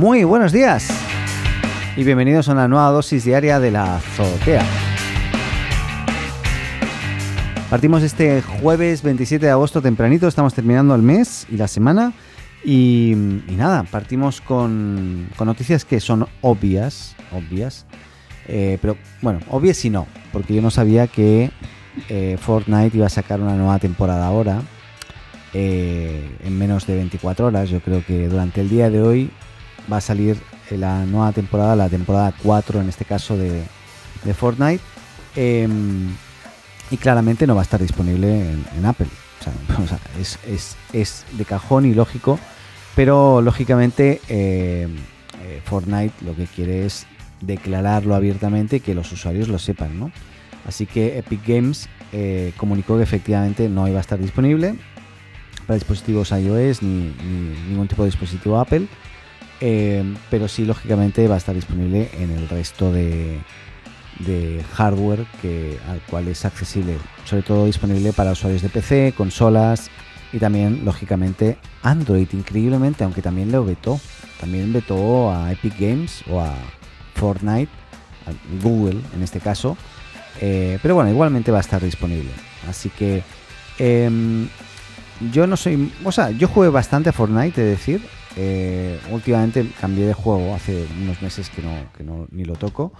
Muy buenos días y bienvenidos a una nueva dosis diaria de la azotea. Partimos este jueves 27 de agosto tempranito, estamos terminando el mes y la semana y, nada, partimos con, noticias que son obvias, obvias, eh, pero bueno, obvias y no, porque yo no sabía que eh, Fortnite iba a sacar una nueva temporada ahora eh, en menos de 24 horas. Yo creo que durante el día de hoy va a salir la nueva temporada, la temporada 4 en este caso de, Fortnite. Em, y claramente no va a estar disponible en, Apple. O sea, es, de cajón y lógico, pero lógicamente em, eh, Fortnite lo que quiere es declararlo abiertamente y que los usuarios lo sepan, ¿no? Así que Epic Games eh, comunicó que efectivamente no iba a estar disponible para dispositivos iOS ni ningún tipo de dispositivo Apple. Eh, pero sí, lógicamente, va a estar disponible en el resto de, hardware que, al cual es accesible, sobre todo disponible para usuarios de PC, consolas y también, lógicamente, Android, increíblemente, aunque también lo vetó. También vetó a Epic Games o a Fortnite, a Google en este caso. Eh, pero bueno, igualmente va a estar disponible. Así que em, yo no soy. O sea, yo jugué bastante a Fortnite, es decir. Eh, últimamente cambié de juego, hace unos meses que no, que no ni lo toco.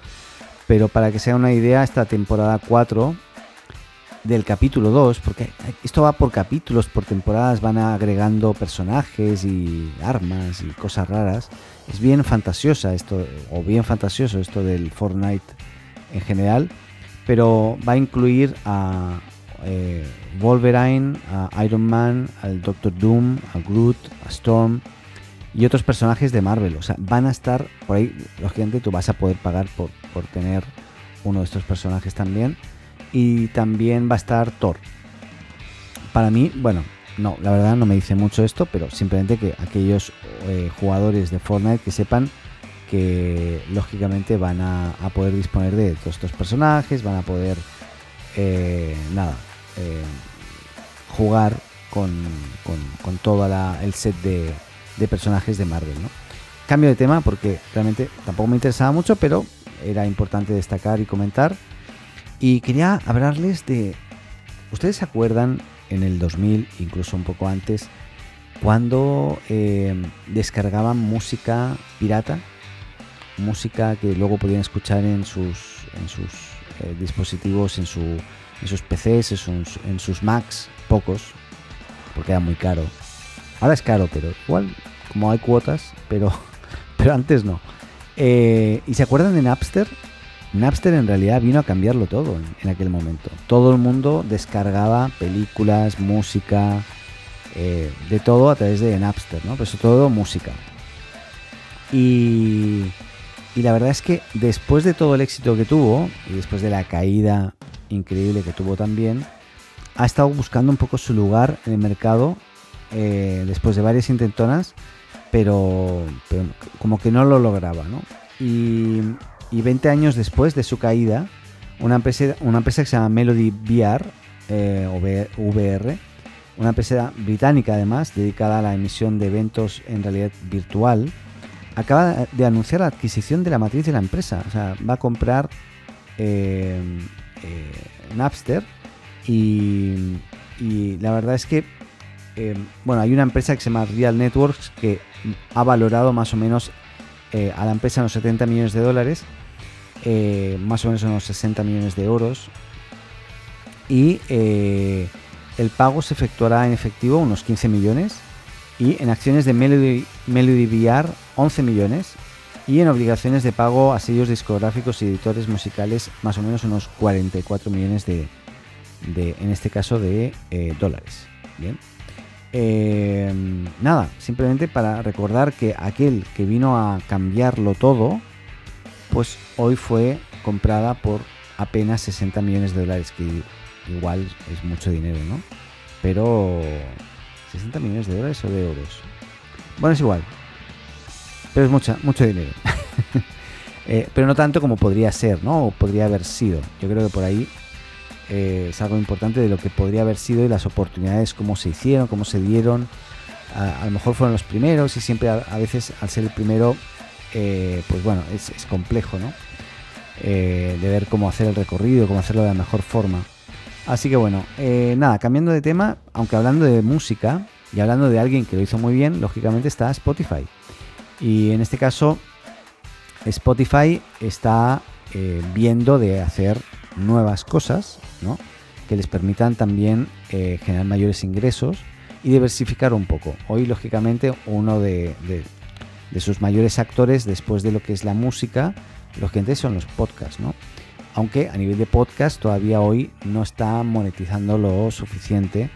Pero para que sea una idea, esta temporada 4 del capítulo 2, porque esto va por capítulos, por temporadas, van agregando personajes y armas y cosas raras. Es bien fantasiosa esto, o bien fantasioso esto del Fortnite en general, pero va a incluir a eh, Wolverine, a Iron Man, al Doctor Doom, a Groot, a Storm, y otros personajes de Marvel. O sea, van a estar por ahí. Lógicamente tú vas a poder pagar por, por tener uno de estos personajes también. Y también va a estar Thor. Para mí, bueno, no, la verdad no me dice mucho esto, pero simplemente que aquellos eh, jugadores de Fortnite que sepan que lógicamente van a, poder disponer de todos estos personajes, van a poder, eh, nada, eh, jugar con, con, con todo el set de, de personajes de Marvel. Cambio de tema porque realmente tampoco me interesaba mucho, pero era importante destacar y comentar. Y quería hablarles de... ¿Ustedes se acuerdan en el 2000, incluso un poco antes, cuando eh, descargaban música pirata? Música que luego podían escuchar en sus, en sus eh, dispositivos, en, su, en sus PCs, en sus, en sus Macs, pocos, porque era muy caro. Ahora es caro, pero igual como hay cuotas, pero, pero antes no. Eh, ¿Y se acuerdan de Napster? Napster en realidad vino a cambiarlo todo en, aquel momento. Todo el mundo descargaba películas, música, eh, de todo a través de Napster, ¿no? Pero sobre todo música. Y, y la verdad es que después de todo el éxito que tuvo, y después de la caída increíble que tuvo también, ha estado buscando un poco su lugar en el mercado eh, después de varias intentonas pero, como que no lo lograba, ¿no? Y, 20 años después de su caída, una empresa, una empresa que se llama Melody VR, eh, VR, una empresa británica además, dedicada a la emisión de eventos en realidad virtual, acaba de anunciar la adquisición de la matriz de la empresa. O sea, va a comprar eh, eh, Napster y, y, la verdad es que, bueno, hay una empresa que se llama Real Networks que ha valorado más o menos eh, a la empresa unos 70 millones de dólares, eh, más o menos unos 60 millones de euros. Y eh, el pago se efectuará en efectivo unos 15 millones y en acciones de Melody, Melody VR 11 millones y en obligaciones de pago a sellos discográficos y editores musicales más o menos unos 44 millones de, de en este caso de dólares. Bien. Eh, nada, simplemente para recordar que aquel que vino a cambiarlo todo, pues hoy fue comprada por apenas 60 millones de dólares, que igual es mucho dinero, ¿no? Pero 60 millones de dólares o de euros. Bueno, es igual. Pero es mucha, mucho dinero. Eh, pero no tanto como podría ser, ¿no? O podría haber sido. Yo creo que por ahí eh, es algo importante de lo que podría haber sido y las oportunidades, cómo se hicieron, cómo se dieron a, lo mejor fueron los primeros y siempre a, veces al ser el primero, eh, pues bueno, es, complejo, ¿no? Eh, de ver cómo hacer el recorrido, cómo hacerlo de la mejor forma. Así que bueno, nada, cambiando de tema, aunque hablando de música y hablando de alguien que lo hizo muy bien, lógicamente está Spotify. Y en este caso, Spotify está viendo de hacer nuevas cosas, ¿no? Que les permitan también generar mayores ingresos y diversificar un poco. Hoy, lógicamente, uno de, sus mayores actores después de lo que es la música, lógicamente son los podcasts, ¿no? Aunque a nivel de podcast todavía hoy no está monetizando lo suficiente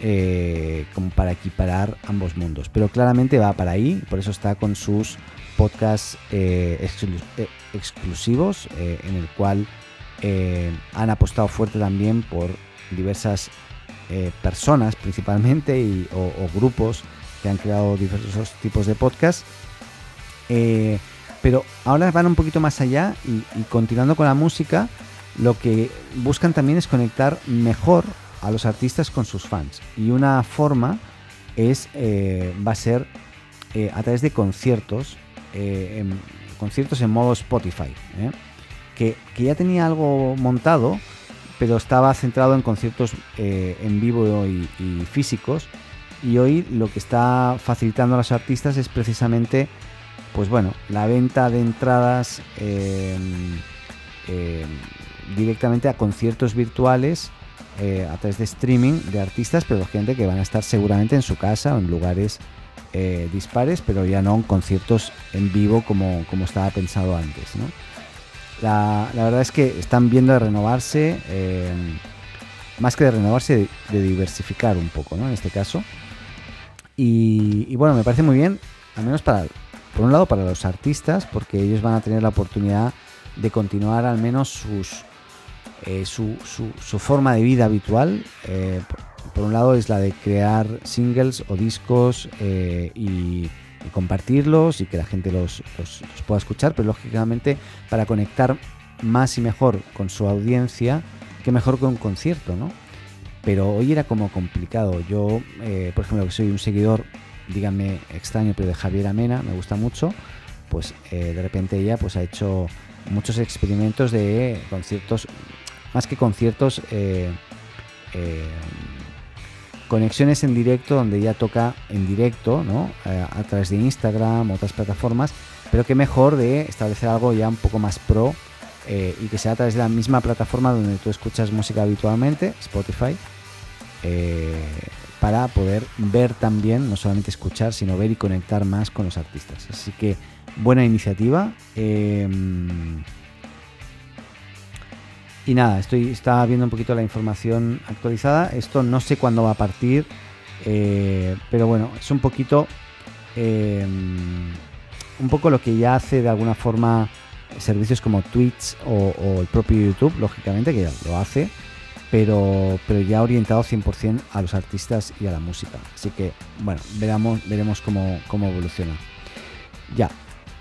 eh, como para equiparar ambos mundos. Pero claramente va para ahí, por eso está con sus podcasts eh, eh, exclusivos, en el cual han apostado fuerte también por diversas eh, personas principalmente y, o, grupos que han creado diversos tipos de podcast. Eh, pero ahora van un poquito más allá y, continuando con la música, lo que buscan también es conectar mejor a los artistas con sus fans. Y una forma es eh, va a ser a través de conciertos, conciertos en modo Spotify, que, ya tenía algo montado, pero estaba centrado en conciertos eh, en vivo y, físicos. Y hoy lo que está facilitando a los artistas es precisamente, pues bueno, la venta de entradas em, em, directamente a conciertos virtuales eh, a través de streaming de artistas, pero gente que van a estar seguramente en su casa o en lugares eh, dispares, pero ya no en conciertos en vivo como, como estaba pensado antes. ¿no? La, verdad es que están viendo de renovarse, eh, más que de renovarse, de, diversificar un poco, ¿no? En este caso. Y, bueno, me parece muy bien, al menos para, por un lado, para los artistas, porque ellos van a tener la oportunidad de continuar al menos sus, eh, su, su, forma de vida habitual. Eh, por, un lado es la de crear singles o discos y compartirlos y que la gente los, pueda escuchar, pero lógicamente para conectar más y mejor con su audiencia, que mejor que un concierto, ¿no? Pero hoy era como complicado. Yo, eh, por ejemplo, que soy un seguidor, díganme extraño, pero de Javier Amena, me gusta mucho, pues eh, de repente ella pues ha hecho muchos experimentos de conciertos, más que conciertos, eh, conexiones en directo donde ya toca en directo, ¿no? Eh, a través de Instagram, otras plataformas, pero que mejor de establecer algo ya un poco más pro eh, y que sea a través de la misma plataforma donde tú escuchas música habitualmente, Spotify, eh, para poder ver también, no solamente escuchar, sino ver y conectar más con los artistas. Así que buena iniciativa. Y nada, estoy estaba viendo un poquito la información actualizada. Esto no sé cuándo va a partir, eh, pero bueno, es un poquito eh, un poco lo que ya hace de alguna forma servicios como Twitch o, el propio YouTube, lógicamente, que ya lo hace, pero, pero ya orientado 100% a los artistas y a la música. Así que, bueno, veremos, veremos cómo, cómo evoluciona. Ya,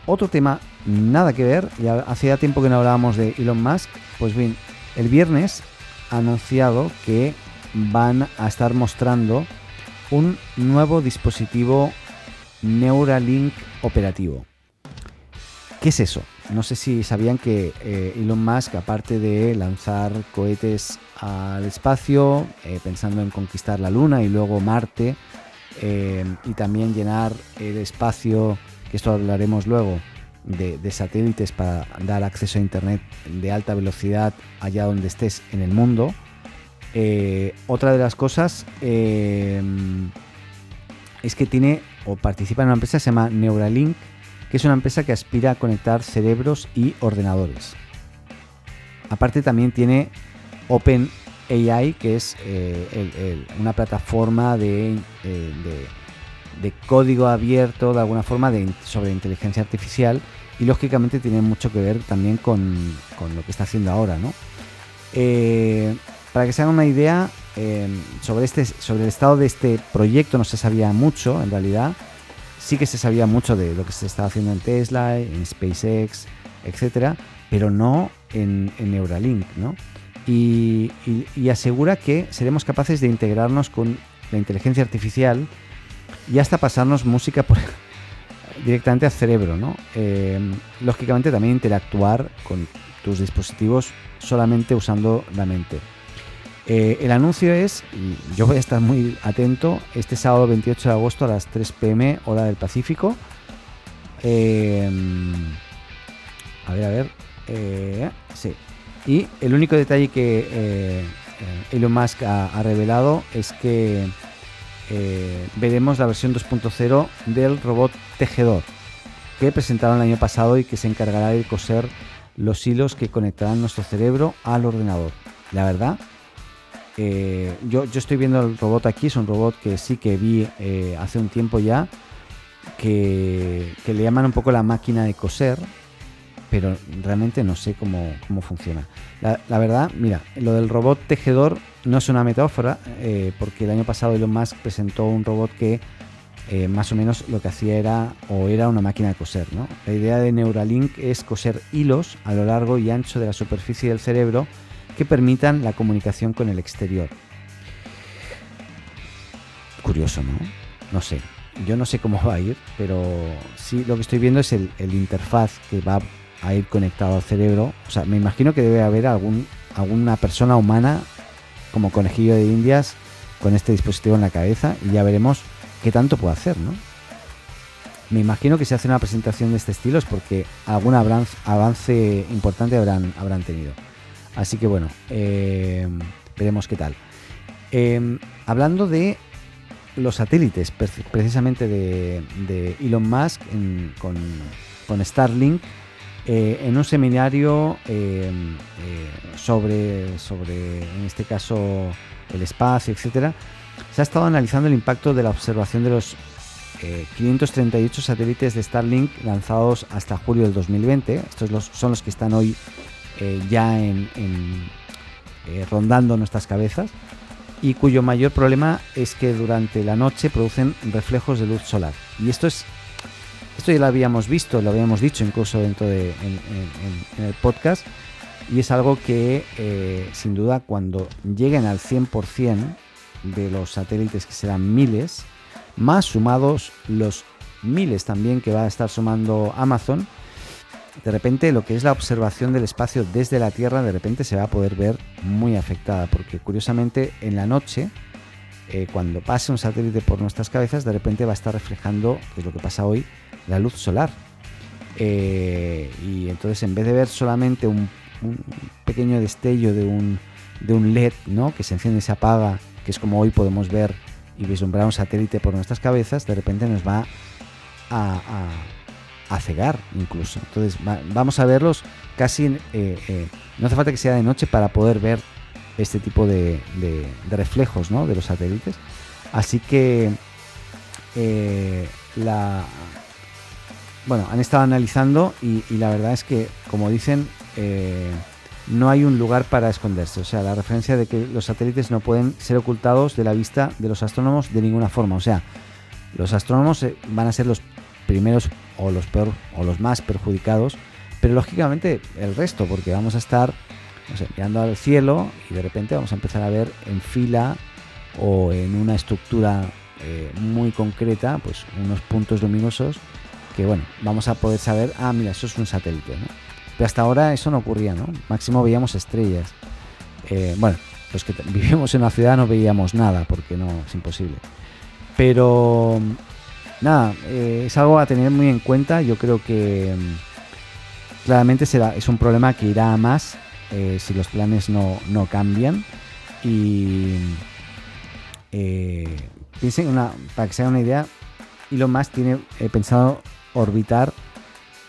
otro tema, nada que ver, ya hacía tiempo que no hablábamos de Elon Musk, pues bien, el viernes ha anunciado que van a estar mostrando un nuevo dispositivo Neuralink operativo. ¿Qué es eso? No sé si sabían que eh, Elon Musk, aparte de lanzar cohetes al espacio, eh, pensando en conquistar la Luna y luego Marte, eh, y también llenar el espacio, que esto hablaremos luego, de, satélites para dar acceso a Internet de alta velocidad allá donde estés en el mundo. Eh, otra de las cosas eh, es que tiene o participa en una empresa que se llama Neuralink, que es una empresa que aspira a conectar cerebros y ordenadores. Aparte también tiene OpenAI, que es eh, una plataforma de, de código abierto de alguna forma de, sobre inteligencia artificial y lógicamente tiene mucho que ver también con, lo que está haciendo ahora, ¿no? Eh, para que se hagan una idea, eh, sobre, este, sobre el estado de este proyecto no se sabía mucho, en realidad. Sí que se sabía mucho de lo que se estaba haciendo en Tesla, en SpaceX, etcétera, pero no en, Neuralink, ¿no? y, asegura que seremos capaces de integrarnos con la inteligencia artificial y hasta pasarnos música directamente al cerebro, ¿no? Eh, lógicamente también interactuar con tus dispositivos solamente usando la mente. Eh, el anuncio es, yo voy a estar muy atento, este sábado 28 de agosto a las 3 pm, hora del Pacífico. Eh, a ver, a ver. sí. Y el único detalle que Elon Musk ha revelado es que eh, veremos la versión 2.0 del robot tejedor que presentaron el año pasado y que se encargará de coser los hilos que conectarán nuestro cerebro al ordenador. La verdad, eh, yo, yo, estoy viendo el robot aquí, es un robot que sí que vi eh, hace un tiempo ya, que, que, le llaman un poco la máquina de coser, pero realmente no sé cómo, funciona. La, verdad, mira, lo del robot tejedor no es una metáfora, eh, porque el año pasado Elon Musk presentó un robot que eh, más o menos lo que hacía era o era una máquina de coser. ¿no? La idea de Neuralink es coser hilos a lo largo y ancho de la superficie del cerebro que permitan la comunicación con el exterior. Curioso, ¿no? No sé. Yo no sé cómo va a ir, pero sí lo que estoy viendo es el, el interfaz que va a ir conectado al cerebro. O sea, me imagino que debe haber algún, alguna persona humana como conejillo de indias con este dispositivo en la cabeza y ya veremos qué tanto puede hacer, ¿no? Me imagino que si hace una presentación de este estilo es porque algún avance importante habrán, habrán tenido. Así que bueno, eh, veremos qué tal. Em, hablando de los satélites, precisamente de, Elon Musk con, con Starlink, eh, en un seminario eh, eh, sobre, sobre, en este caso, el espacio, etcétera, se ha estado analizando el impacto de la observación de los 538 satélites de Starlink lanzados hasta julio del 2020. Estos son los que están hoy ya en, rondando nuestras cabezas y cuyo mayor problema es que durante la noche producen reflejos de luz solar. Y esto es esto ya lo habíamos visto, lo habíamos dicho incluso dentro de en, el podcast. Y es algo que eh, sin duda cuando lleguen al 100% de los satélites, que serán miles, más sumados los miles también que va a estar sumando Amazon, de repente lo que es la observación del espacio desde la Tierra de repente se va a poder ver muy afectada, porque curiosamente en la noche, eh, cuando pase un satélite por nuestras cabezas, de repente va a estar reflejando, que es lo que pasa hoy, la luz solar. Eh, y entonces en vez de ver solamente un, pequeño destello de un, de un LED ¿no? que se enciende y se apaga, que es como hoy podemos ver y vislumbrar un satélite por nuestras cabezas, de repente nos va a, a, cegar incluso. Entonces vamos a verlos casi, eh, eh, no hace falta que sea de noche para poder ver este tipo de, de, reflejos ¿no? de los satélites. Así que la, bueno, han estado analizando y, la verdad es que, como dicen, eh, no hay un lugar para esconderse. O sea, la referencia de que los satélites no pueden ser ocultados de la vista de los astrónomos de ninguna forma. O sea, los astrónomos eh, van a ser los primeros o los peor o los más perjudicados, pero lógicamente el resto, porque vamos a estar mirando al cielo y de repente vamos a empezar a ver en fila o en una estructura eh, muy concreta, pues unos puntos luminosos que bueno, vamos a poder saber, ah, mira, eso es un satélite, ¿no? Pero hasta ahora eso no ocurría, ¿no? Máximo veíamos estrellas. Eh, bueno, los que vivimos en una ciudad no veíamos nada, porque no, es imposible. Pero nada, eh, es algo a tener muy en cuenta. Yo creo que mm, claramente será, es un problema que irá a más eh, si los planes no, no cambian. Y piensen, una, para que se hagan una idea, Elon Musk tiene pensado orbitar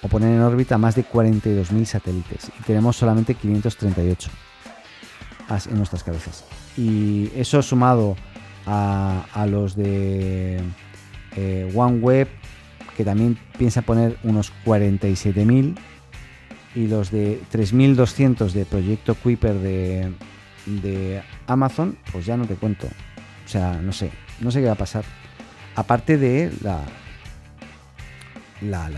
o poner en órbita más de 42.000 satélites y tenemos solamente 538 en nuestras cabezas. Y eso sumado a, los de eh, OneWeb, que también piensa poner unos 47.000, y los de 3.200 de Proyecto Kuiper de, de Amazon, pues ya no te cuento. O sea, no sé, no sé qué va a pasar. Aparte de la, la,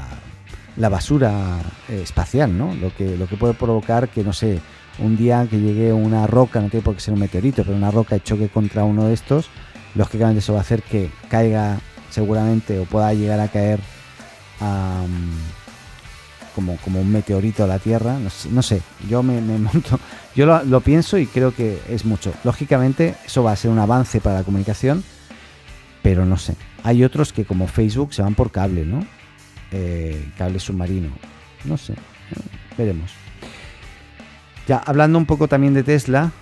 la, basura eh, espacial, ¿no? Lo que, lo que puede provocar que, no sé, un día que llegue una roca, no tiene por qué ser un meteorito, pero una roca y choque contra uno de estos, lógicamente eso va a hacer que caiga seguramente o pueda llegar a caer como, como un meteorito a la Tierra. No sé, yo me, monto, yo lo, pienso y creo que es mucho. Lógicamente eso va a ser un avance para la comunicación, pero no sé. Hay otros que como Facebook se van por cable, ¿no? Eh, cable submarino. No sé, veremos. Ya, hablando un poco también de Tesla,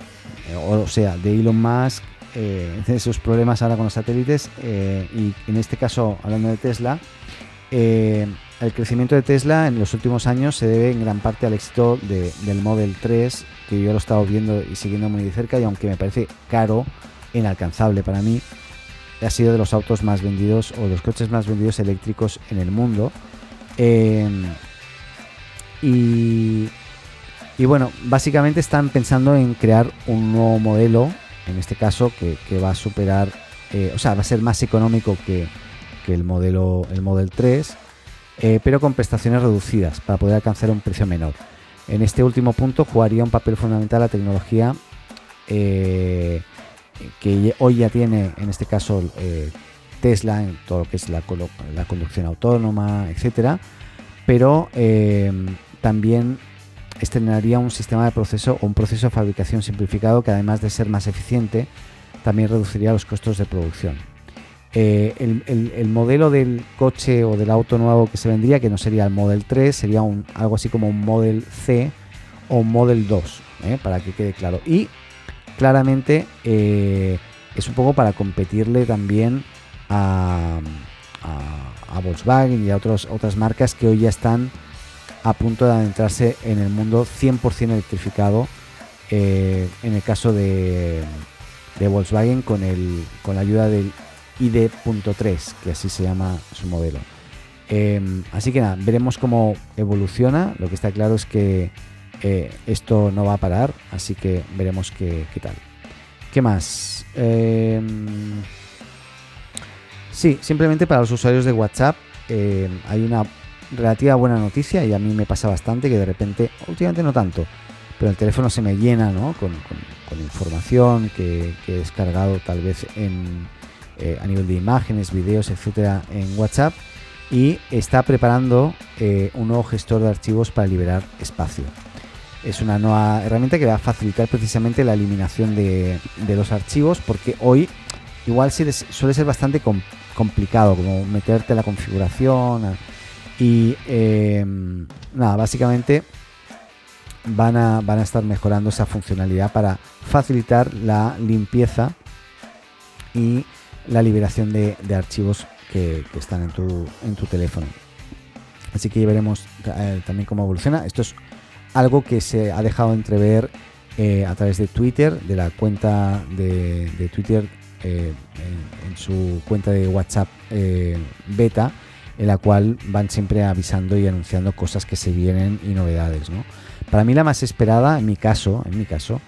eh, o sea, de Elon Musk, eh, de sus problemas ahora con los satélites, y en este caso, hablando de Tesla, el crecimiento de Tesla en los últimos años se debe en gran parte al éxito del Model 3, que yo lo he estado viendo y siguiendo muy de cerca, y aunque me parece caro, inalcanzable para mí, ha sido de los autos más vendidos o de los coches más vendidos eléctricos en el mundo. y y bueno, básicamente están pensando en crear un nuevo modelo, en este caso, que, va a superar, eh, o sea, va a ser más económico que, el modelo el Model 3, eh, pero con prestaciones reducidas para poder alcanzar un precio menor. En este último punto jugaría un papel fundamental la tecnología eh, que hoy ya tiene, en este caso, Tesla, en todo lo que es la, conducción autónoma, etcétera, pero también estrenaría un sistema de proceso o un proceso de fabricación simplificado que además de ser más eficiente, también reduciría los costos de producción. Eh, el, modelo del coche o del auto nuevo que se vendría, que no sería el Model 3, sería un, algo así como un Model C o un Model 2, ¿eh? para que quede claro. Y claramente eh, es un poco para competirle también a, Volkswagen y a otros, otras marcas que hoy ya están a punto de adentrarse en el mundo 100% electrificado. Eh, en el caso de, Volkswagen con, el, con la ayuda del ID.3, que así se llama su modelo. Em, así que nada, veremos cómo evoluciona. Lo que está claro es que eh, esto no va a parar, así que veremos qué, tal. ¿Qué más? Em, sí, simplemente para los usuarios de WhatsApp em, hay una relativa buena noticia y a mí me pasa bastante que de repente, últimamente no tanto, pero el teléfono se me llena ¿no? con, información que, he descargado tal vez eh, a nivel de imágenes, vídeos, etcétera, en WhatsApp y está preparando eh, un nuevo gestor de archivos para liberar espacio. Es una nueva herramienta que va a facilitar precisamente la eliminación de, los archivos porque hoy igual suele ser bastante complicado como meterte la configuración y em, nada, básicamente van a, van a estar mejorando esa funcionalidad para facilitar la limpieza y la liberación de, archivos que, están en tu, en tu teléfono. Así que veremos eh, también cómo evoluciona. Esto es algo que se ha dejado entrever eh, a través de Twitter, de la cuenta de, Twitter eh, en, su cuenta de WhatsApp beta en la cual van siempre avisando y anunciando cosas que se vienen y novedades. ¿no? Para mí la más esperada, en mi caso, en mi caso,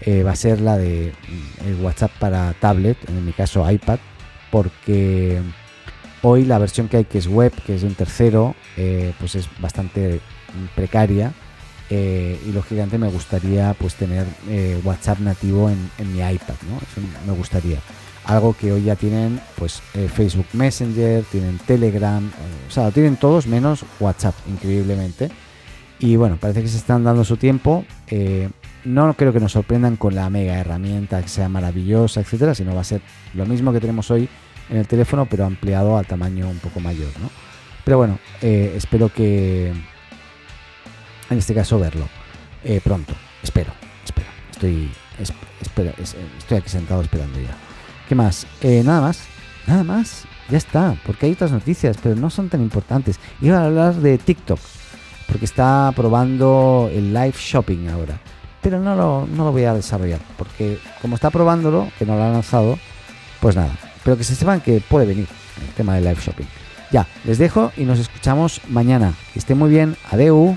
eh, va a ser la de mm, el WhatsApp para tablet, en mi caso iPad, porque hoy la versión que hay que es web, que es de un tercero, eh, pues es bastante precaria. Eh, y lógicamente me gustaría pues tener WhatsApp nativo en, mi iPad, ¿no? Eso me gustaría algo que hoy ya tienen pues eh, Facebook Messenger, tienen Telegram, o sea, lo tienen todos menos WhatsApp, increíblemente. Y bueno, parece que se están dando su tiempo. Eh, no creo que nos sorprendan con la mega herramienta que sea maravillosa, etcétera, sino va a ser lo mismo que tenemos hoy en el teléfono, pero ampliado al tamaño un poco mayor, ¿no? Pero bueno, eh, espero que en este caso verlo pronto. Espero, espero. Estoy, estoy aquí sentado esperando ya. ¿Qué más? Eh, nada más. Nada más. Ya está. Porque hay otras noticias, pero no son tan importantes. Iba a hablar de TikTok. Porque está probando el live shopping ahora. Pero no lo, no lo voy a desarrollar. Porque como está probándolo, que no lo ha lanzado, pues nada. Pero que se sepan que puede venir el tema del live shopping. Ya, les dejo y nos escuchamos mañana. Que esté muy bien. Adeu.